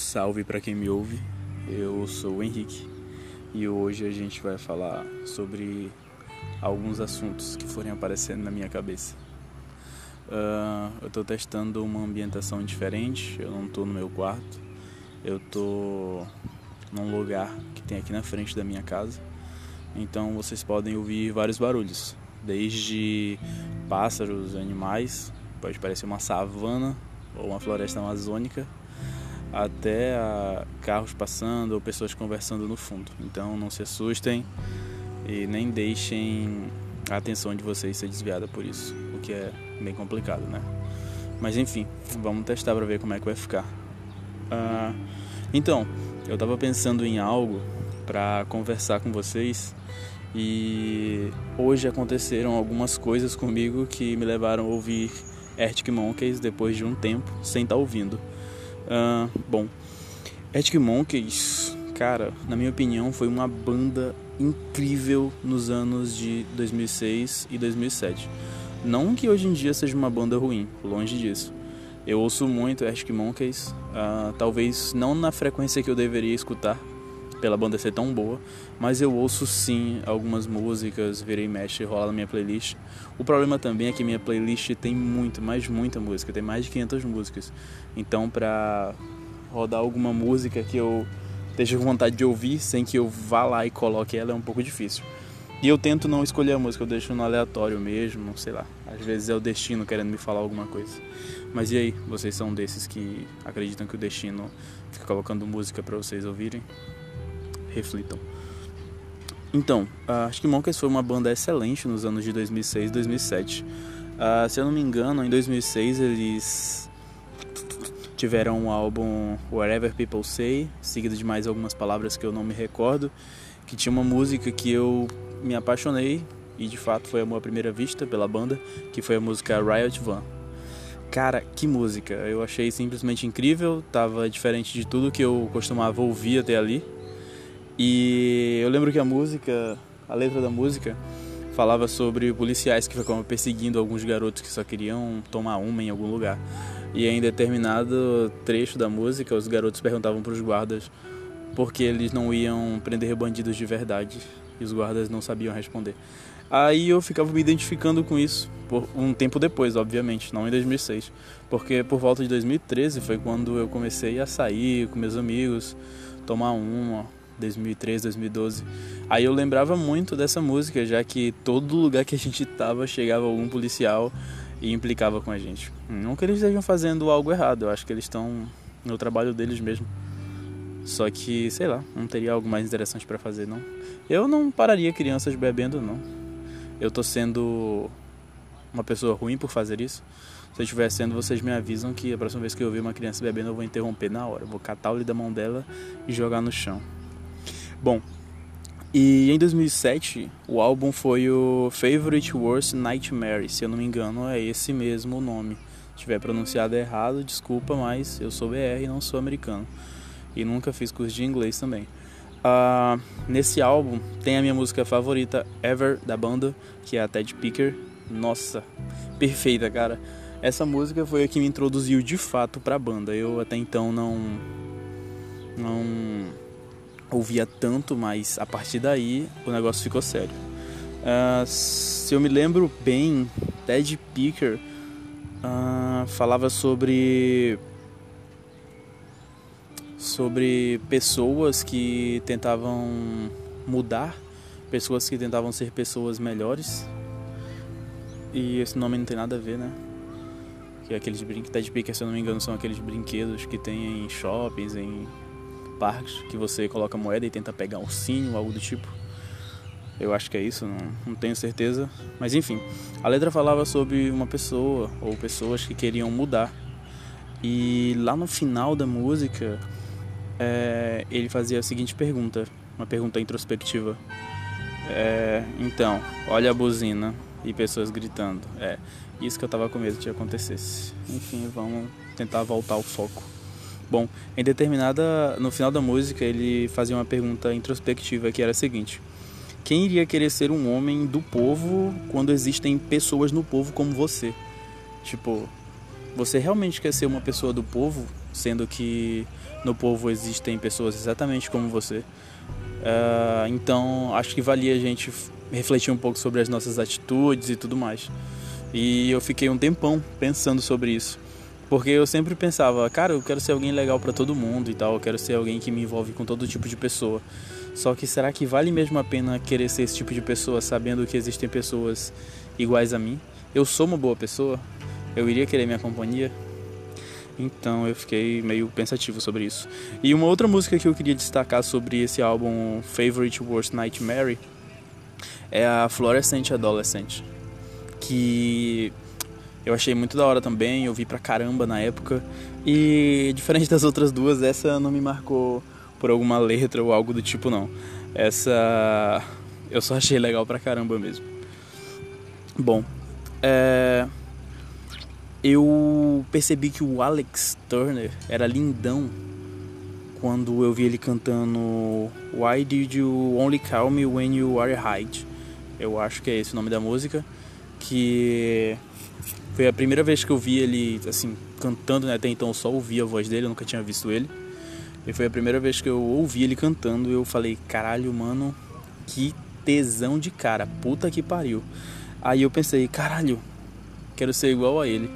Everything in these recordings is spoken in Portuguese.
salve para quem me ouve. Eu sou o Henrique e hoje a gente vai falar sobre alguns assuntos que forem aparecendo na minha cabeça. Uh, eu estou testando uma ambientação diferente, eu não estou no meu quarto, eu estou num lugar que tem aqui na frente da minha casa. Então vocês podem ouvir vários barulhos, desde pássaros, animais, pode parecer uma savana ou uma floresta amazônica, até carros passando ou pessoas conversando no fundo. Então não se assustem e nem deixem a atenção de vocês ser desviada por isso, o que é bem complicado, né? Mas enfim, vamos testar para ver como é que vai ficar. Uh, então, eu estava pensando em algo para conversar com vocês e hoje aconteceram algumas coisas comigo que me levaram a ouvir Arctic Monkeys depois de um tempo sem estar tá ouvindo. Uh, bom, Arctic Monkeys, cara, na minha opinião, foi uma banda incrível nos anos de 2006 e 2007. Não que hoje em dia seja uma banda ruim, longe disso. Eu ouço muito Arctic Monkeys, uh, talvez não na frequência que eu deveria escutar, pela banda ser tão boa, mas eu ouço sim algumas músicas, virei mexe, rola na minha playlist. O problema também é que minha playlist tem muito, mais muita música, tem mais de 500 músicas. Então, pra rodar alguma música que eu esteja com vontade de ouvir, sem que eu vá lá e coloque ela, é um pouco difícil. E eu tento não escolher a música, eu deixo no aleatório mesmo, sei lá. Às vezes é o destino querendo me falar alguma coisa. Mas e aí, vocês são desses que acreditam que o destino fica colocando música para vocês ouvirem? Reflitam. Então, uh, acho que Monkeys foi uma banda excelente nos anos de 2006 e 2007. Uh, se eu não me engano, em 2006 eles tiveram um álbum Whatever People Say, seguido de mais algumas palavras que eu não me recordo, que tinha uma música que eu me apaixonei e de fato foi a minha primeira vista pela banda, que foi a música Riot Van. Cara, que música! Eu achei simplesmente incrível, tava diferente de tudo que eu costumava ouvir até ali. E eu lembro que a música, a letra da música, falava sobre policiais que ficavam perseguindo alguns garotos que só queriam tomar uma em algum lugar. E em determinado trecho da música, os garotos perguntavam para os guardas por que eles não iam prender bandidos de verdade. E os guardas não sabiam responder. Aí eu ficava me identificando com isso, por um tempo depois, obviamente, não em 2006. Porque por volta de 2013 foi quando eu comecei a sair com meus amigos, tomar uma, 2013, 2012. Aí eu lembrava muito dessa música, já que todo lugar que a gente tava chegava algum policial e implicava com a gente. Não que eles estejam fazendo algo errado, eu acho que eles estão no trabalho deles mesmo. Só que, sei lá, não teria algo mais interessante para fazer, não. Eu não pararia crianças bebendo, não. Eu tô sendo uma pessoa ruim por fazer isso. Se eu estiver sendo, vocês me avisam que a próxima vez que eu ver uma criança bebendo, eu vou interromper na hora. Eu vou catar o olho da mão dela e jogar no chão. Bom, e em 2007 o álbum foi o Favorite Worst Nightmare, se eu não me engano é esse mesmo o nome. Se tiver pronunciado errado, desculpa, mas eu sou BR e não sou americano. E nunca fiz curso de inglês também. Uh, nesse álbum tem a minha música favorita ever da banda, que é a Ted Picker. Nossa, perfeita, cara. Essa música foi a que me introduziu de fato pra banda. Eu até então não. Não ouvia tanto, mas a partir daí o negócio ficou sério. Uh, se eu me lembro bem, Ted Picker uh, falava sobre sobre pessoas que tentavam mudar, pessoas que tentavam ser pessoas melhores. E esse nome não tem nada a ver, né? Que é aqueles brinquedos, Ted Picker, se eu não me engano, são aqueles brinquedos que tem em shoppings, em parques que você coloca moeda e tenta pegar um ursinho, algo do tipo. Eu acho que é isso, não, não tenho certeza. Mas enfim, a letra falava sobre uma pessoa ou pessoas que queriam mudar. E lá no final da música, é, ele fazia a seguinte pergunta, uma pergunta introspectiva. É, então, olha a buzina e pessoas gritando. É, isso que eu tava com medo de acontecesse. Enfim, vamos tentar voltar ao foco. Bom, em determinada, no final da música, ele fazia uma pergunta introspectiva que era a seguinte: Quem iria querer ser um homem do povo quando existem pessoas no povo como você? Tipo, você realmente quer ser uma pessoa do povo, sendo que no povo existem pessoas exatamente como você. Uh, então acho que valia a gente refletir um pouco sobre as nossas atitudes e tudo mais. E eu fiquei um tempão pensando sobre isso. Porque eu sempre pensava, cara, eu quero ser alguém legal para todo mundo e tal, eu quero ser alguém que me envolve com todo tipo de pessoa. Só que será que vale mesmo a pena querer ser esse tipo de pessoa sabendo que existem pessoas iguais a mim? Eu sou uma boa pessoa? Eu iria querer minha companhia? Então eu fiquei meio pensativo sobre isso. E uma outra música que eu queria destacar sobre esse álbum Favorite Worst Nightmare é a Fluorescent Adolescent, que eu achei muito da hora também, eu vi pra caramba na época. E diferente das outras duas, essa não me marcou por alguma letra ou algo do tipo não. Essa eu só achei legal pra caramba mesmo. Bom, é... eu percebi que o Alex Turner era lindão quando eu vi ele cantando Why Did You Only Call Me When You Are Hide? Eu acho que é esse o nome da música, que foi a primeira vez que eu vi ele assim cantando, né? Até então eu só ouvia a voz dele, eu nunca tinha visto ele. E foi a primeira vez que eu ouvi ele cantando e eu falei, caralho, mano, que tesão de cara, puta que pariu. Aí eu pensei, caralho, quero ser igual a ele.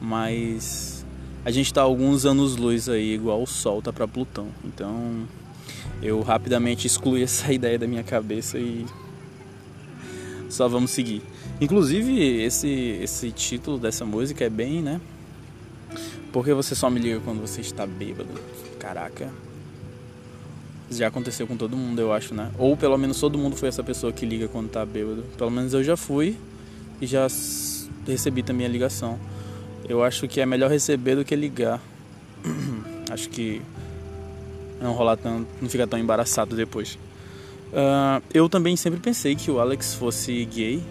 Mas a gente tá alguns anos luz aí, igual o Sol tá para Plutão. Então eu rapidamente excluí essa ideia da minha cabeça e só vamos seguir. Inclusive, esse, esse título dessa música é bem, né? Porque você só me liga quando você está bêbado. Caraca. Já aconteceu com todo mundo, eu acho, né? Ou pelo menos todo mundo foi essa pessoa que liga quando tá bêbado. Pelo menos eu já fui e já recebi também a ligação. Eu acho que é melhor receber do que ligar. acho que não rolar tão, não fica tão embaraçado depois. Uh, eu também sempre pensei que o Alex fosse gay.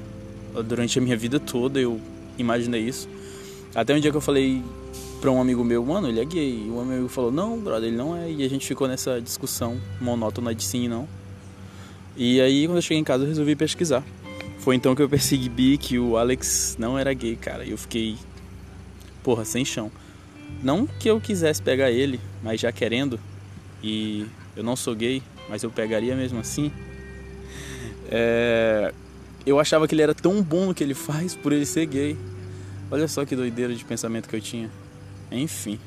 Durante a minha vida toda eu imaginei isso. Até um dia que eu falei pra um amigo meu, mano, ele é gay. E o amigo falou, não, brother, ele não é. E a gente ficou nessa discussão monótona de sim e não. E aí, quando eu cheguei em casa, eu resolvi pesquisar. Foi então que eu percebi que o Alex não era gay, cara. E eu fiquei, porra, sem chão. Não que eu quisesse pegar ele, mas já querendo. E eu não sou gay, mas eu pegaria mesmo assim. É... Eu achava que ele era tão bom no que ele faz por ele ser gay. Olha só que doideira de pensamento que eu tinha. Enfim.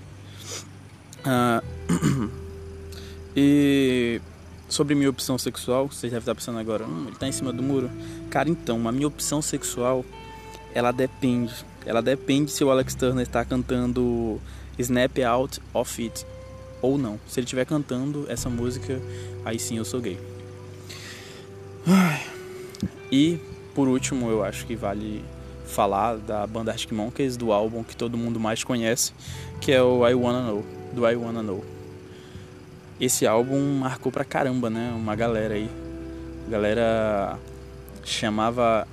Ah, e sobre minha opção sexual, você deve estar pensando agora, hum, ele está em cima do muro. Cara, então, a minha opção sexual, ela depende. Ela depende se o Alex Turner está cantando Snap Out of It ou não. Se ele estiver cantando essa música, aí sim eu sou gay. E por último, eu acho que vale falar da banda Arctic Monkeys, do álbum que todo mundo mais conhece, que é o I Wanna Know, do I Wanna Know. Esse álbum marcou pra caramba, né? Uma galera aí. A galera chamava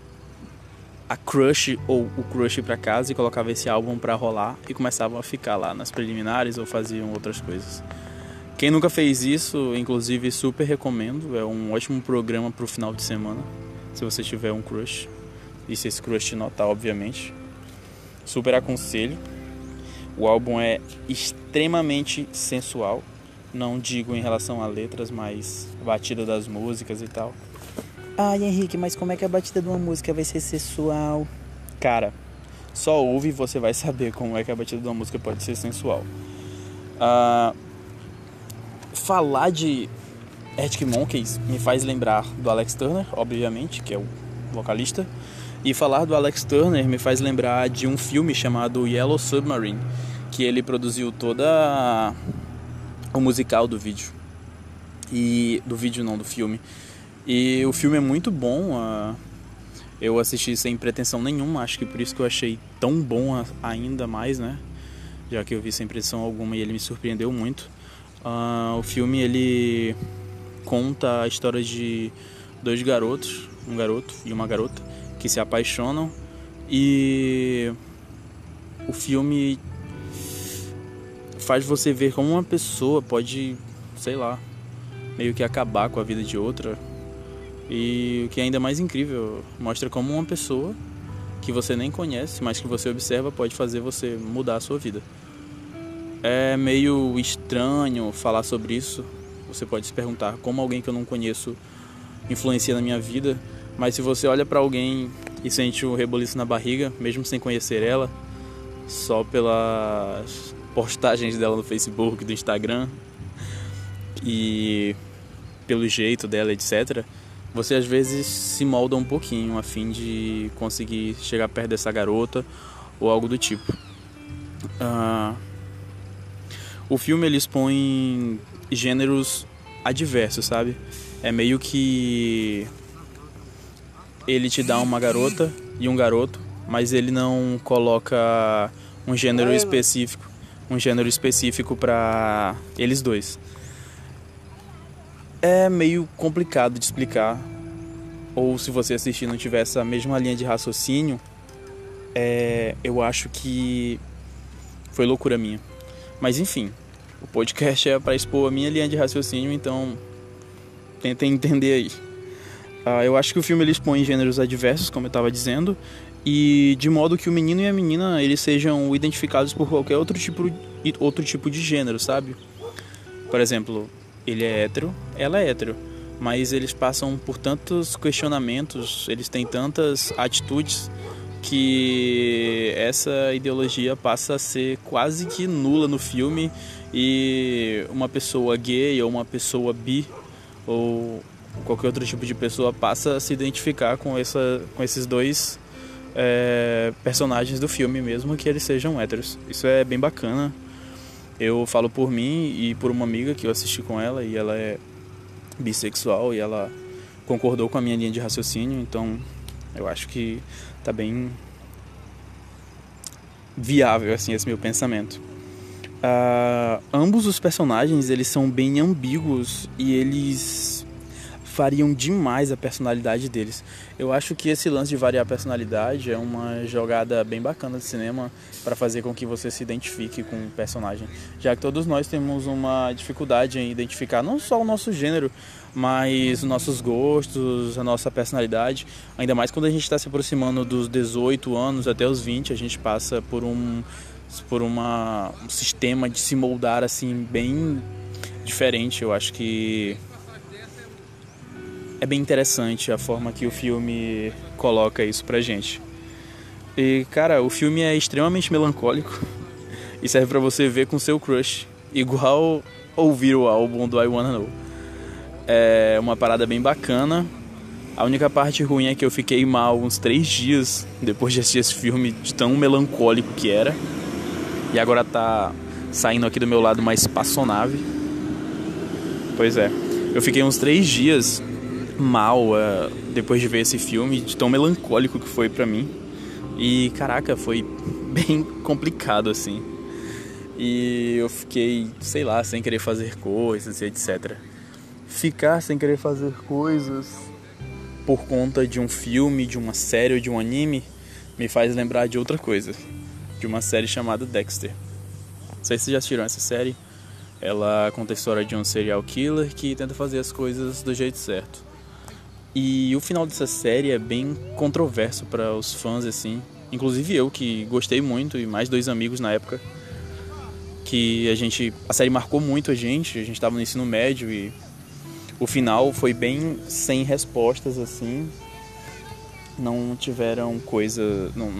a crush ou o crush para casa e colocava esse álbum para rolar e começavam a ficar lá nas preliminares ou faziam outras coisas. Quem nunca fez isso, inclusive super recomendo, é um ótimo programa pro final de semana, se você tiver um crush. E se esse crush notar, obviamente. Super aconselho. O álbum é extremamente sensual, não digo em relação a letras, mas batida das músicas e tal. Ai, Henrique, mas como é que a batida de uma música vai ser sensual? Cara, só ouve e você vai saber como é que a batida de uma música pode ser sensual. Uh, falar de Arctic Monkeys me faz lembrar do Alex Turner, obviamente, que é o vocalista. E falar do Alex Turner me faz lembrar de um filme chamado Yellow Submarine, que ele produziu toda o musical do vídeo. E do vídeo não, do filme. E o filme é muito bom. Uh, eu assisti sem pretensão nenhuma, acho que por isso que eu achei tão bom ainda mais, né? Já que eu vi sem pretensão alguma e ele me surpreendeu muito. Uh, o filme ele conta a história de dois garotos, um garoto e uma garota, que se apaixonam e o filme faz você ver como uma pessoa pode, sei lá, meio que acabar com a vida de outra e o que é ainda mais incrível, mostra como uma pessoa que você nem conhece, mas que você observa, pode fazer você mudar a sua vida. É meio estranho falar sobre isso. Você pode se perguntar como alguém que eu não conheço influencia na minha vida, mas se você olha para alguém e sente o um reboliço na barriga, mesmo sem conhecer ela, só pelas postagens dela no Facebook, do Instagram e pelo jeito dela, etc. Você às vezes se molda um pouquinho a fim de conseguir chegar perto dessa garota ou algo do tipo. Uh, o filme ele expõe gêneros adversos, sabe? É meio que ele te dá uma garota e um garoto, mas ele não coloca um gênero específico, um gênero específico para eles dois. É meio complicado de explicar, ou se você assistir não tiver essa mesma linha de raciocínio, é, eu acho que foi loucura minha. Mas enfim, o podcast é para expor a minha linha de raciocínio, então tentem entender aí. Uh, eu acho que o filme ele expõe gêneros adversos, como eu estava dizendo, e de modo que o menino e a menina eles sejam identificados por qualquer outro tipo, outro tipo de gênero, sabe? Por exemplo, ele é hétero, ela é hétero, mas eles passam por tantos questionamentos, eles têm tantas atitudes que essa ideologia passa a ser quase que nula no filme e uma pessoa gay ou uma pessoa bi ou qualquer outro tipo de pessoa passa a se identificar com, essa, com esses dois é, personagens do filme mesmo que eles sejam héteros. Isso é bem bacana. Eu falo por mim e por uma amiga que eu assisti com ela e ela é bissexual e ela concordou com a minha linha de raciocínio, então eu acho que tá bem viável assim esse meu pensamento. Uh, ambos os personagens eles são bem ambíguos e eles variam demais a personalidade deles. Eu acho que esse lance de variar a personalidade é uma jogada bem bacana de cinema para fazer com que você se identifique com o personagem, já que todos nós temos uma dificuldade em identificar não só o nosso gênero, mas os nossos gostos, a nossa personalidade. Ainda mais quando a gente está se aproximando dos 18 anos até os 20, a gente passa por um por uma, um sistema de se moldar assim bem diferente. Eu acho que é bem interessante a forma que o filme coloca isso pra gente. E cara, o filme é extremamente melancólico e serve para você ver com seu crush, igual ouvir o álbum do I Wanna Know. É uma parada bem bacana. A única parte ruim é que eu fiquei mal uns três dias depois de assistir esse filme, de tão melancólico que era. E agora tá saindo aqui do meu lado mais espaçonave. Pois é, eu fiquei uns três dias mal uh, depois de ver esse filme, de tão melancólico que foi para mim. E caraca, foi bem complicado assim. E eu fiquei, sei lá, sem querer fazer coisas, etc. Ficar sem querer fazer coisas por conta de um filme, de uma série ou de um anime me faz lembrar de outra coisa, de uma série chamada Dexter. Não sei se vocês já assistiram essa série. Ela conta a história de um serial killer que tenta fazer as coisas do jeito certo. E o final dessa série é bem controverso para os fãs assim, inclusive eu que gostei muito e mais dois amigos na época que a gente a série marcou muito a gente, a gente estava no ensino médio e o final foi bem sem respostas assim. Não tiveram coisa, não,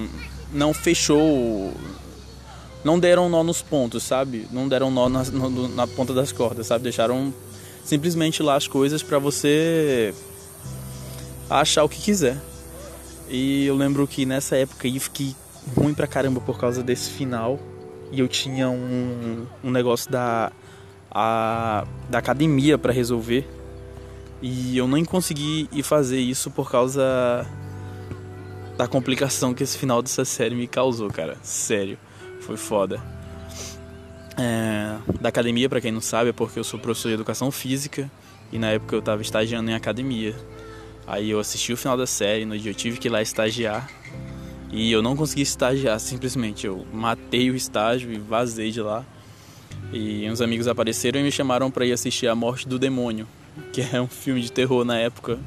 não fechou não deram nó nos pontos, sabe? Não deram nó na, na ponta das cordas, sabe? Deixaram simplesmente lá as coisas para você achar o que quiser. E eu lembro que nessa época eu fiquei ruim pra caramba por causa desse final. E eu tinha um, um negócio da, a, da academia para resolver. E eu nem consegui ir fazer isso por causa da complicação que esse final dessa série me causou, cara. Sério, foi foda. É, da academia, para quem não sabe, é porque eu sou professor de educação física e na época eu tava estagiando em academia. Aí eu assisti o final da série, no dia eu tive que ir lá estagiar. E eu não consegui estagiar, simplesmente. Eu matei o estágio e vazei de lá. E uns amigos apareceram e me chamaram para ir assistir A Morte do Demônio, que é um filme de terror na época.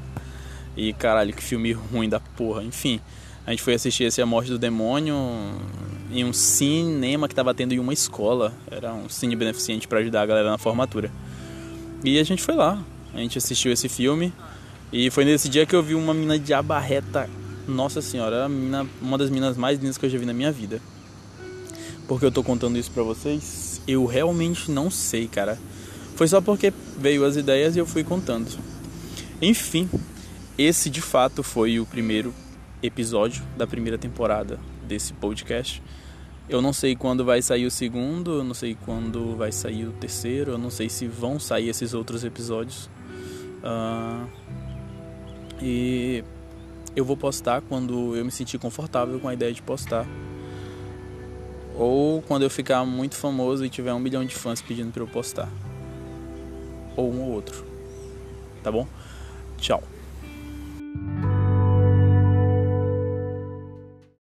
E caralho, que filme ruim da porra. Enfim, A gente foi assistir esse A Morte do Demônio em um cinema que estava tendo em uma escola. Era um cine beneficente para ajudar a galera na formatura. E a gente foi lá. A gente assistiu esse filme. E foi nesse dia que eu vi uma mina de abarreta. Nossa senhora, mina, uma das minas mais lindas que eu já vi na minha vida. Por que eu tô contando isso pra vocês? Eu realmente não sei, cara. Foi só porque veio as ideias e eu fui contando. Enfim, esse de fato foi o primeiro episódio da primeira temporada desse podcast. Eu não sei quando vai sair o segundo, eu não sei quando vai sair o terceiro, eu não sei se vão sair esses outros episódios. Uh, e eu vou postar quando eu me sentir confortável com a ideia de postar. Ou quando eu ficar muito famoso e tiver um milhão de fãs pedindo para eu postar. Ou um ou outro. Tá bom? Tchau.